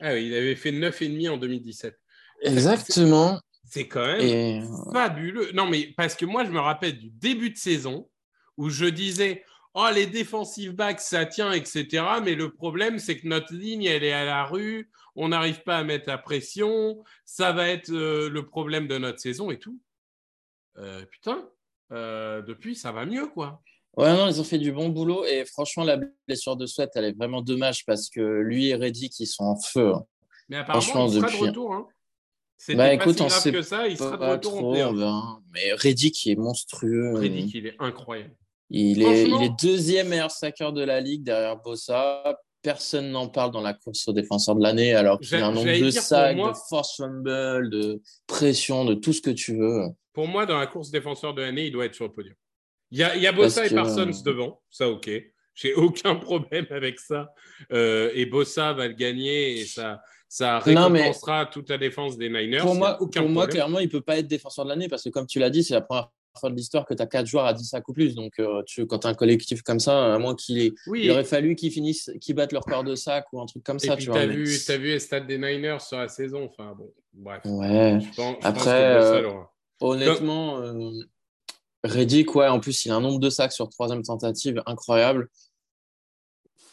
Ah oui, il avait fait 9,5 en 2017. Exactement. C'est quand même Et fabuleux. Non, mais parce que moi, je me rappelle du début de saison où je disais Oh, les défensive backs, ça tient, etc. Mais le problème, c'est que notre ligne, elle est à la rue. On n'arrive pas à mettre la pression. Ça va être euh, le problème de notre saison et tout. Euh, putain, euh, depuis, ça va mieux, quoi. Ouais, non, ils ont fait du bon boulot. Et franchement, la blessure de Sweat, elle est vraiment dommage parce que lui et Reddick, ils sont en feu. hein. Mais apparemment, il sera depuis- de retour. Hein. C'était Bah, pas écoute, si grave que ça. Il sera de retour en trop, verra. Mais Reddick, est monstrueux. Reddick, il est incroyable. Il est, Franchement- il est deuxième meilleur sacker de la ligue derrière Bossa. Personne n'en parle dans la course au défenseur de l'année, alors qu'il a un nombre de sacs, moi- de force fumble, de pression, de tout ce que tu veux. Pour moi, dans la course défenseur de l'année, il doit être sur le podium. Il y a, il y a Bossa et Parsons devant, ça ok. J'ai aucun problème avec ça. Euh, et Bossa va le gagner et ça, ça Non, récompensera toute la défense des Niners. Pour y moi, pour clairement, il ne peut pas être défenseur de l'année parce que, comme tu l'as dit, c'est la première fois de l'histoire que tu as quatre joueurs à 10 sacs ou plus. Donc, euh, tu, quand tu as un collectif comme ça, à moins qu'il ait- Oui, il aurait fallu qu'ils finissent, qu'ils battent leur corps de sac ou un truc comme et ça. puis tu as vois, mais- vu, vu les stats des Niners sur la saison. Enfin bon, bref. Ouais. Je pense, je pense Après, que euh. Honnêtement, euh, Reddick, ouais, en plus, il a un nombre de sacs sur troisième tentative incroyable.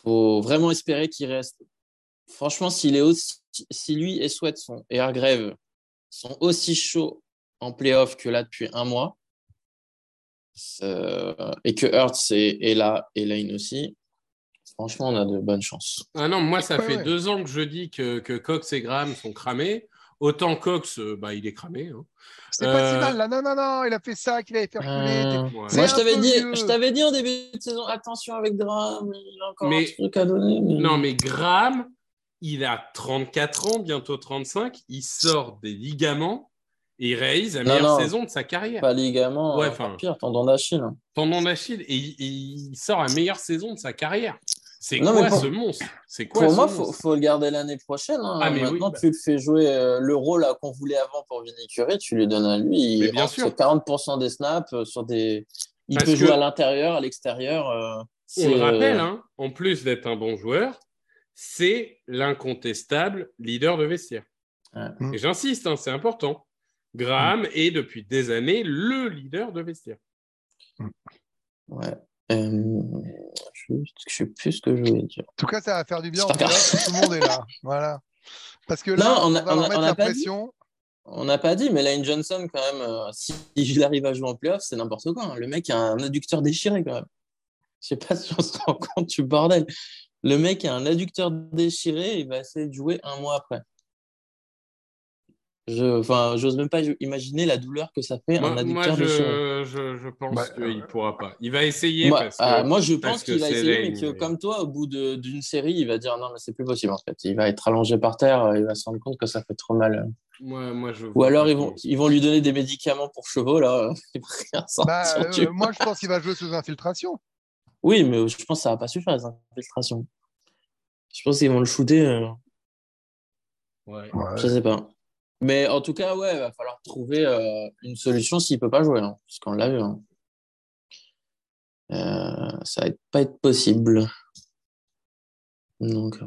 faut vraiment espérer qu'il reste. Franchement, s'il est aussi, si lui et Sweat sont, et Hargrave sont aussi chauds en playoff que là depuis un mois, et que Hurts est, est là et Lane aussi, franchement, on a de bonnes chances. Ah non, moi, ça Ouais, fait ouais. deux ans que je dis que, que Cox et Graham sont cramés. Autant Cox, euh, bah, il est cramé. hein. C'est pas si Euh, mal là. Non, non, non, il a fait ça, qu'il avait fait reculer. Euh, Ouais. C'est Moi, je t'avais dit, vieux. je t'avais dit en début de saison, attention avec Graham, il a encore Mais- un truc à donner. mais- Non, mais Graham, il a 34 ans, bientôt 35. Il sort des ligaments et il réalise la meilleure non. saison de sa carrière. Pas ligament, Ouais, euh, enfin- pire, tendon d'Achille. hein. Tendon d'Achille et il, il sort la meilleure saison de sa carrière. C'est quoi pour- ce monstre? C'est quoi Pour ce moi, monstre? faut, faut le garder l'année prochaine. hein. Ah, mais oui, Maintenant, bah. tu le fais jouer euh, le rôle là, qu'on voulait avant pour Vinny Curry, tu lui donnes à lui. Il Mais bien rentre sûr. sur 40% des snaps euh, sur des. Il Parce peut que- jouer à l'intérieur, à l'extérieur. euh, On c'est, le rappelle, euh, hein, en plus d'être un bon joueur, c'est l'incontestable leader de vestiaire. Ouais. Et j'insiste, hein, c'est important. Graham est depuis des années le leader de vestiaire. Ouais. Euh, je je sais plus ce que je voulais dire. En tout cas, ça va faire du bien en si tout le monde est là. Voilà. Parce que là, Non, on, on a- va on leur a- mettre on a la pas dit. pression. On n'a pas dit, mais Lane Johnson, quand même, euh, s'il arrive à jouer en playoff, c'est n'importe quoi. hein. Le mec a un adducteur déchiré, quand même. Je sais pas si on se rend compte du bordel. Le mec a un adducteur déchiré et il va essayer de jouer un mois après. Je, enfin, j'ose même pas imaginer la douleur que ça fait Moi, un moi, adducteur déchiré. je, je, je pense Bah, qu'il ne pourra pas. Il va essayer Moi, parce que, ah, moi, je parce pense qu'il va essayer, mais que comme toi, au bout de- d'une série, il va dire non, mais c'est plus possible en fait. Il va être allongé par terre, euh, il va se rendre compte que ça fait trop mal. moi, moi, je Ou alors ils vont, ils vont lui donner des médicaments pour chevaux là. Rien Bah, euh, moi, je pense qu'il va jouer sous infiltration. Oui, mais je pense que ça va pas suffire les infiltrations. Je pense qu'ils vont le shooter. euh, Ouais. Je sais pas. Mais en tout cas, ouais, il va falloir trouver euh, une solution s'il peut pas jouer, hein, parce qu'on l'a vu. hein. Euh, ça va pas être possible. Donc, euh,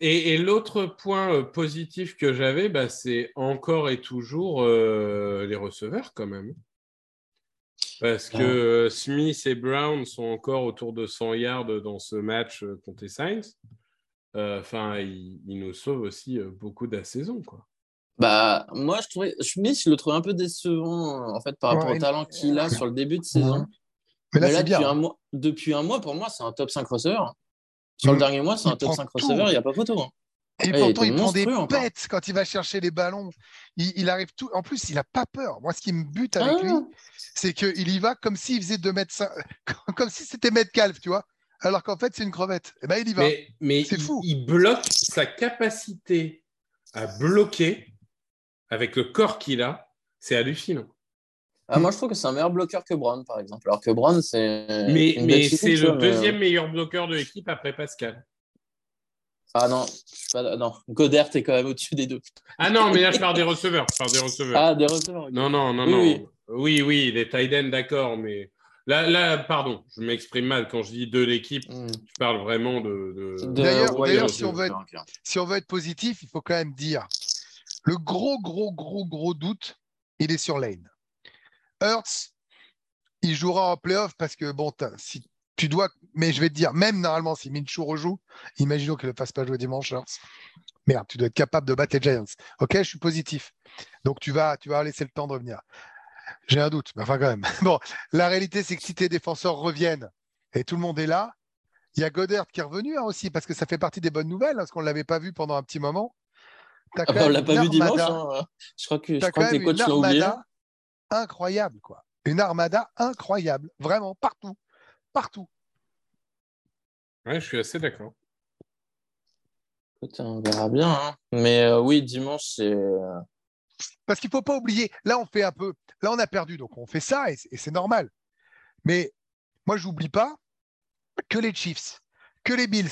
Et, et l'autre point positif que j'avais, bah, c'est encore et toujours les receveurs quand même. Parce que euh, Smith et Brown sont encore autour de 100 yards dans ce match contre les Saints. Enfin, ils, ils nous sauvent aussi beaucoup de la saison. Quoi. Bah, moi, je trouvais Schmidt, je le trouvais un peu décevant en fait par rapport Ouais. au talent qu'il a sur le début de saison. Mais là, Mais là, c'est depuis, bien. un mois, depuis un mois, pour moi, c'est un top 5 receveur. Sur Mm. le dernier mois, c'est Il un top prend 5 tout. receveur, il n'y a pas photo. hein. Et Ouais, il pourtant, était il prend des monstrueux encore. pètes quand il va chercher les ballons. Il, il arrive tout. En plus, il n'a pas peur. Moi, ce qui me bute avec Ah. lui, c'est qu'il y va comme s'il faisait 2 mètres cin- comme si c'était Metcalf, tu vois. Alors qu'en fait, c'est une crevette. Et ben, il y va. Mais, mais C'est il, fou. il bloque sa capacité à bloquer avec le corps qu'il a. C'est hallucinant. Ah, moi, je trouve que c'est un meilleur bloqueur que Brown, par exemple. Alors que Brown, c'est. Mais, mais c'est le mais- deuxième meilleur bloqueur de l'équipe après Pascal. Ah non, je suis pas... non. Godert est quand même au-dessus des deux. Ah non, mais là, je parle des receveurs. Je parle des receveurs. Ah, des receveurs. Non, non, non, Oui, non. oui. Oui, oui, les tight ends, d'accord, mais là, là, pardon, je m'exprime mal. Quand je dis de l'équipe, Mm. je parle vraiment de. D'ailleurs- de- si on veut être- ok. Si on veut être positif, il faut quand même dire le gros, gros, gros, gros doute, il est sur Lane. Hurts, il jouera en playoff parce que, bon, si tu dois. Mais je vais te dire, même normalement, si Minshew rejoue, imaginons qu'il ne fasse pas jouer dimanche, Hurts. Merde, tu dois être capable de battre les Giants. Ok, je suis positif. Donc tu vas, tu vas laisser le temps de revenir. J'ai un doute, mais enfin quand même. Bon, la réalité, c'est que si tes défenseurs reviennent et tout le monde est là, il y a Goddard qui est revenu hein, aussi, parce que ça fait partie des bonnes nouvelles, hein, parce qu'on ne l'avait pas vu pendant un petit moment. T'as Ah bah, on l'a pas vu dimanche. hein. Je crois que, je crois que les coachs l'ont oublié. armada incroyable, quoi. Une armada incroyable, vraiment, partout. Partout. Ouais, je suis assez d'accord. Écoute, on verra bien. hein. Mais euh, oui, dimanche, c'est. euh, Parce qu'il ne faut pas oublier, là, on fait un peu. Là, on a perdu, donc on fait ça, et c'est- et c'est normal. Mais moi, je n'oublie pas que les Chiefs, que les Bills,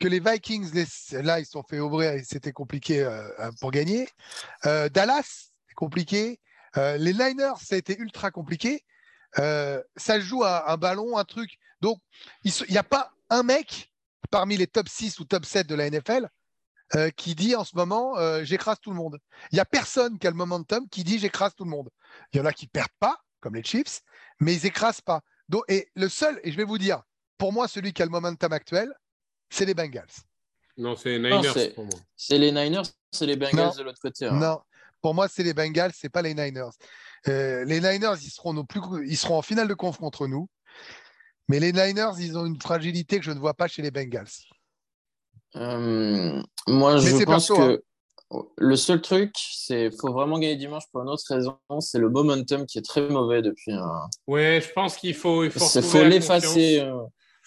que les Vikings, là, ils se sont fait ouvrir et c'était compliqué euh, pour gagner. Euh, Dallas, compliqué. Euh, les Niners, ça a été ultra compliqué. Euh, ça joue à un ballon, un truc. Donc, il n'y a pas un mec parmi les top 6 ou top 7 de la NFL qui dit en ce moment j'écrase tout le monde. Il n'y a personne qui a le momentum qui dit j'écrase tout le monde. Il y en a qui perdent pas, comme les Chiefs, mais ils écrasent pas. Et le seul, et je vais vous dire, pour moi, celui qui a le momentum actuel, c'est les Bengals. Non, c'est les Niners c'est- pour moi. C'est les Niners, c'est les Bengals Non. de l'autre côté. hein. Non, pour moi, c'est les Bengals, c'est pas les Niners. Euh, les Niners, ils seront, nos plus, ils seront en finale de conf contre nous. Mais les Niners, ils ont une fragilité que je ne vois pas chez les Bengals. Euh, moi, Mais je pense perso, que. Le seul truc, c'est faut vraiment gagner dimanche pour une autre raison, c'est le momentum qui est très mauvais depuis un. Ouais, je pense qu'il faut, il faut, l'effacer.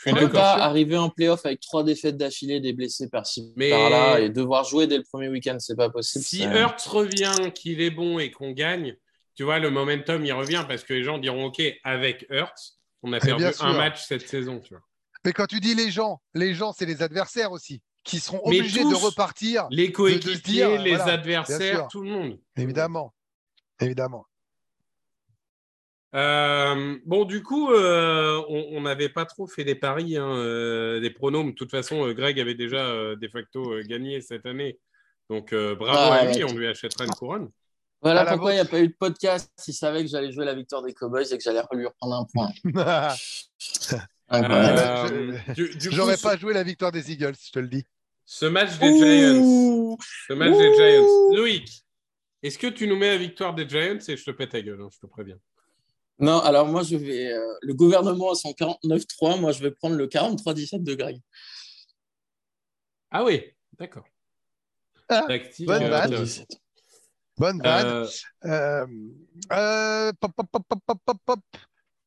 Je ne peut d'accord. pas arriver en playoff avec trois défaites d'affilée, des blessés par-ci, Mais- par-là, et devoir jouer dès le premier week-end, c'est pas possible. Si Hurts revient, qu'il est bon et qu'on gagne, tu vois, le momentum, il revient parce que les gens diront OK, avec Hurts, on a perdu un match cette saison. Tu vois. Mais quand tu dis les gens, les gens, c'est les adversaires aussi, qui seront Mais obligés tous. de repartir, Les coéquipiers, de se dire, les voilà, adversaires, tout le monde. évidemment. Évidemment. Euh, bon, du coup, euh, on n'avait pas trop fait des paris, hein, euh, des pronoms. De toute façon, euh, Greg avait déjà euh, de facto euh, gagné cette année. Donc, euh, bravo Ah, à lui, ouais. on lui achètera une couronne. Voilà À pourquoi il n'y a pas eu de podcast. Il savait que j'allais jouer la victoire des Cowboys et que j'allais lui reprendre un point. Euh, coup, J'aurais pas joué la victoire des Eagles, je te le dis. Ce match des Giants. Ce match des Giants. Loïc, est-ce que tu nous mets la victoire des Giants et je te pète ta gueule, hein, je te préviens. Non, alors moi, je vais. euh, le gouvernement a son 49-3. Moi, je vais prendre le 43-17 de Greg. Ah oui, d'accord. Ah, Tactique, bonne euh, vanne. Bonne vanne. Euh, Euh, euh, pop, pop, pop, pop, pop, pop, pop.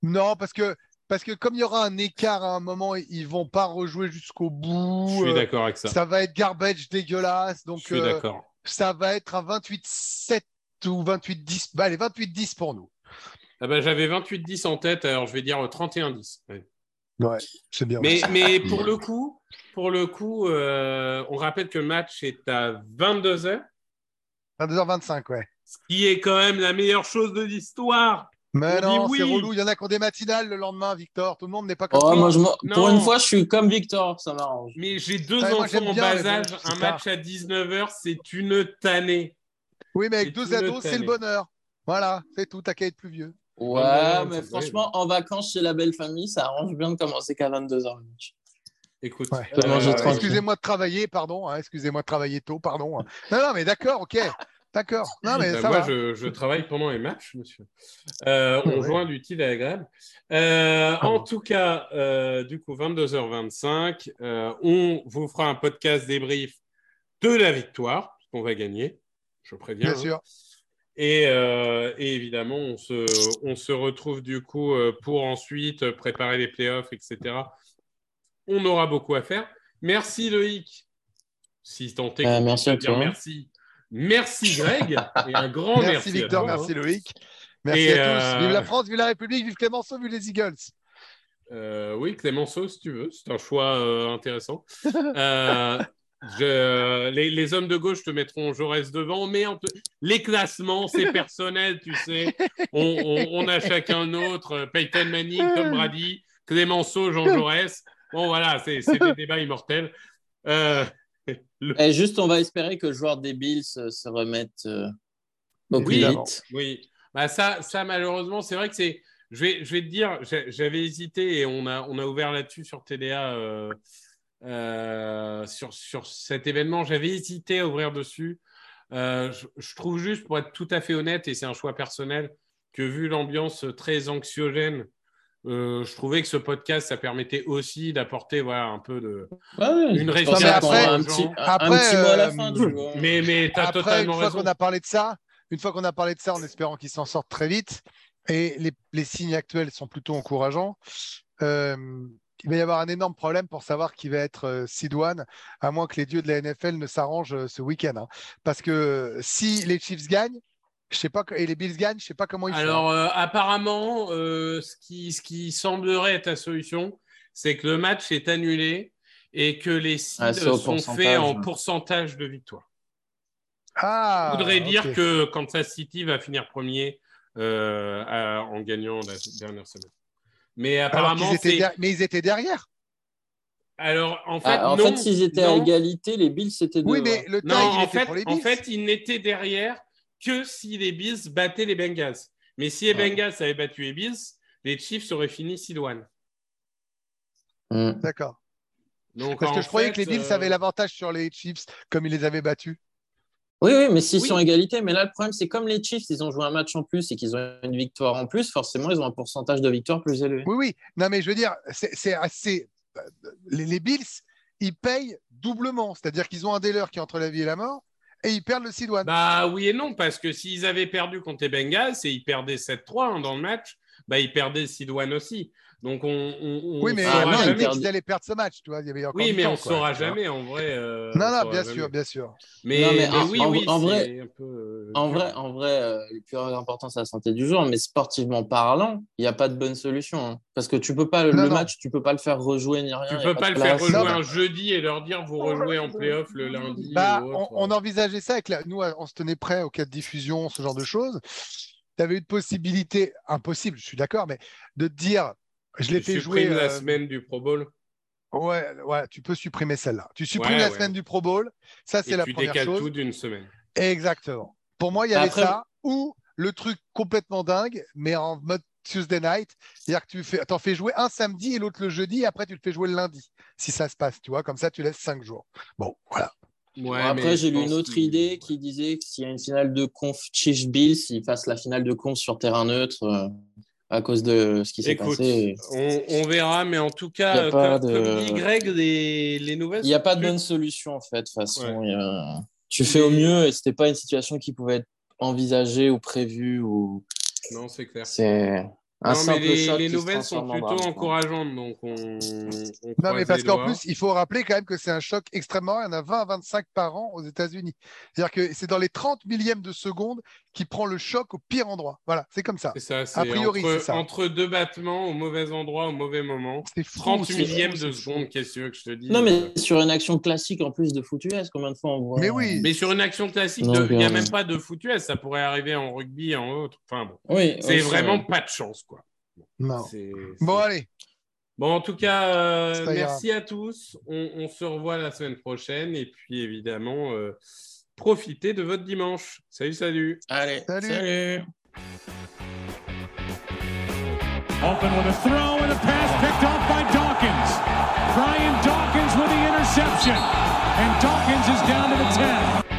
Non, parce que, parce que comme il y aura un écart à un moment, ils vont pas rejouer jusqu'au je bout. suis euh, d'accord avec ça. ça va être garbage dégueulasse. Je suis euh, d'accord. ça va être un 28-7 ou 28-10. Bah, allez, 28-10 pour nous. Ah bah, J'avais 28-10 en tête, alors je vais dire euh, 31-10. Ouais. Ouais, c'est bien. Mais, mais pour le coup, pour le coup euh, on rappelle que le match est à 22h, 22h25, ouais. ce qui est quand même la meilleure chose de l'histoire. Mais On non, c'est oui. relou. Il y en a qui ont des matinales le lendemain, Victor. Tout le monde n'est pas comme Oh, toi. moi, je pour une fois, je suis comme Victor. Ça m'arrange. Mais j'ai deux Ouais, moi, enfants en bas âge, un match à 19h, c'est une tannée. Oui, mais avec deux ados, c'est le bonheur. Voilà, c'est tout. T'as qu'à être plus vieux. Ouais, non, mais franchement, en vacances chez la belle famille, ça arrange bien de commencer qu'à 22h le match. Écoute, Ouais. Euh, excusez-moi de travailler, pardon. hein, excusez-moi de travailler tôt, pardon. hein. Non, non, mais d'accord, ok. D'accord. Non, mais ça moi, va. je, je travaille pendant les matchs, monsieur. Euh, on Ouais. joint l'utile à l'agréable. Euh, Ah en tout cas, euh, du coup, 22h25, euh, on vous fera un podcast débrief de la victoire, qu'on va gagner, je préviens. Bien hein. sûr. Et, euh, et évidemment, on se, on se retrouve du coup euh, pour ensuite préparer les playoffs, etc. On aura beaucoup à faire. Merci Loïc. Si tant est Euh, qu'on merci peut à dire toi. merci. Merci Greg. et un grand merci, Merci, à Victor, toi, merci hein. Loïc. Merci Et, à tous. euh, Vive la France, vive la République, vive Clémenceau, vive les Eagles. Euh, oui, Clémenceau, si tu veux. C'est un choix euh, intéressant. Euh, je- les, les hommes de gauche te mettront Jaurès devant, mais te- les classements, c'est personnel, tu sais. On, on- on a chacun notre. Peyton Manning, Tom Brady, Clémenceau, Jean Jaurès. Bon, voilà, c'est des débats immortels. Euh, le- Et juste, on va espérer que le joueur des Bills euh, se remette euh, au plus Évidemment. vite. Oui, bah ça, ça malheureusement, c'est vrai que c'est. Je vais, je vais te dire, j'avais hésité et on a, on a ouvert là-dessus sur TDA euh, euh, sur, sur cet événement. J'avais hésité à ouvrir dessus. Euh, je, je trouve juste, pour être tout à fait honnête, et c'est un choix personnel, que vu l'ambiance très anxiogène, euh, je trouvais que ce podcast, ça permettait aussi d'apporter voilà, un peu de. Ouais. Une respiration qu'on a un petit, un- Après, un petit mot à la fin, tu vois. Mais, mais tu as Après, une totalement fois raison. qu'on a parlé de ça, une fois qu'on a parlé de ça, en espérant qu'ils s'en sortent très vite, et les, les signes actuels sont plutôt encourageants, euh, il va y avoir un énorme problème pour savoir qui va être euh, seed one, à moins que les dieux de la NFL ne s'arrangent euh, ce week-end. hein. Parce que euh, si les Chiefs gagnent, je sais pas, et les Bills gagnent, je sais pas comment ils font. Alors, euh, apparemment, euh, ce, qui, ce qui semblerait être la solution, c'est que le match est annulé et que les seeds Ah, sont faits en pourcentage de victoire. Ah, Ça voudrait dire que Kansas City va finir premier euh, à- en gagnant la dernière semaine. Mais apparemment, étaient ils étaient derrière. Alors, en fait, Ah, en non, fait, s'ils étaient à égalité, les Bills c'était Oui, deux. mais ouais. le Non, en était fait, pour les en Bills. fait, ils n'étaient derrière que si les Bills battaient les Bengals. Mais si les Ouais. Bengals avaient battu les Bills, les Chiefs auraient fini seed one. Mm. D'accord. Donc, Parce que je croyais fait, que les Bills euh, avaient l'avantage sur les Chiefs, comme ils les avaient battus. Oui, oui, mais s'ils Oui. sont égalité, mais là, le problème, c'est comme les Chiefs, ils ont joué un match en plus et qu'ils ont une victoire en plus, forcément, ils ont un pourcentage de victoire plus élevé. Oui, oui. Non, mais je veux dire, c'est c'est assez. Les, les Bills, ils payent doublement. C'est-à-dire qu'ils ont un des leurs qui est entre la vie et la mort. et ils perdent le seed one. Bah oui et non, parce que s'ils avaient perdu contre les Bengals et ils perdaient 7-3 hein, dans le match, bah ils perdaient le seed one aussi. Donc on, on, on oui, mais saura on non, ils perdent- qu'ils allaient perdre ce match, tu vois. Il y avait encore Oui, mais temps, on quoi, saura jamais en vrai. euh, Non, on non, bien jamais. sûr, bien sûr. Mais, Non, mais mais en- oui, en- oui, en vrai- un peu. euh, En vrai, en vrai euh, le plus important, c'est la santé du joueur, mais sportivement parlant, il n'y a pas de bonne solution. hein. Parce que tu peux pas, le Non, non. match, tu peux pas le faire rejouer ni rien. Tu peux pas le faire rejouer Non, un jeudi et leur dire vous rejouez en playoff le lundi. Bah, on, envisageait ça avec la... nous, on se tenait prêt au cas de diffusion, ce genre de choses. Tu avais une possibilité, impossible, je suis d'accord, mais de te dire, je l'ai Tu fait jouer. supprimes la euh, semaine du Pro Bowl Ouais, ouais, tu peux supprimer celle-là. Tu supprimes Ouais, la ouais. semaine du Pro Bowl, ça c'est la tu première décales chose. tout d'une semaine. Exactement. Pour moi, il y avait Après- ça, ou le truc complètement dingue, mais en mode Tuesday night, c'est-à-dire que tu fais, t'en fais jouer un samedi et l'autre le jeudi, et après tu le fais jouer le lundi, si ça se passe, tu vois, comme ça tu laisses cinq jours. Bon, voilà. Ouais, Bon, mais après, j'ai lu une autre idée qui disait que s'il y a une finale de conf Chiefs Bills, ils fassent la finale de conf sur terrain neutre euh, à cause de ce qui s'est passé. on, on verra, mais en tout cas, euh, comme, de- comme dit Greg, les, les nouvelles. Il n'y a pas de bonne solution en fait. De toute façon, Ouais. A- tu fais au mieux et c'était pas une situation qui pouvait être envisagée ou prévue ou Non, c'est clair. c'est un Non, mais simple les, choc les nouvelles sont plutôt encourageantes, donc on. on Non, mais parce qu'en plus, il faut rappeler quand même que c'est un choc extrêmement rare. Il y en a 20 à 25 par an aux États-Unis. C'est-à-dire que c'est dans les 30 millièmes de seconde qui prend le choc au pire endroit. Voilà, c'est comme ça. C'est ça, c'est A priori, entre, c'est ça. entre deux battements au mauvais endroit, au mauvais moment. C'est fou. 30 c'est millièmes fou, de seconde, qu'est-ce que je te dise? Non, mais sur une action classique en plus de foot US, combien de fois on voit? Mais oui. Mais sur une action classique, il n'y a même pas de foot US, ça pourrait arriver en rugby, en autre. Enfin bon, Oui, c'est vraiment pas de chance, quoi. Non. Bon, allez. Bon, en tout cas, euh, merci à tous. On, on se revoit la semaine prochaine. Et puis, évidemment, euh, profitez de votre dimanche. Salut, salut. Allez, Salut. salut. Open with a throw and a pass picked off by Dawkins. Brian Dawkins with the interception. And Dawkins is down to the 10.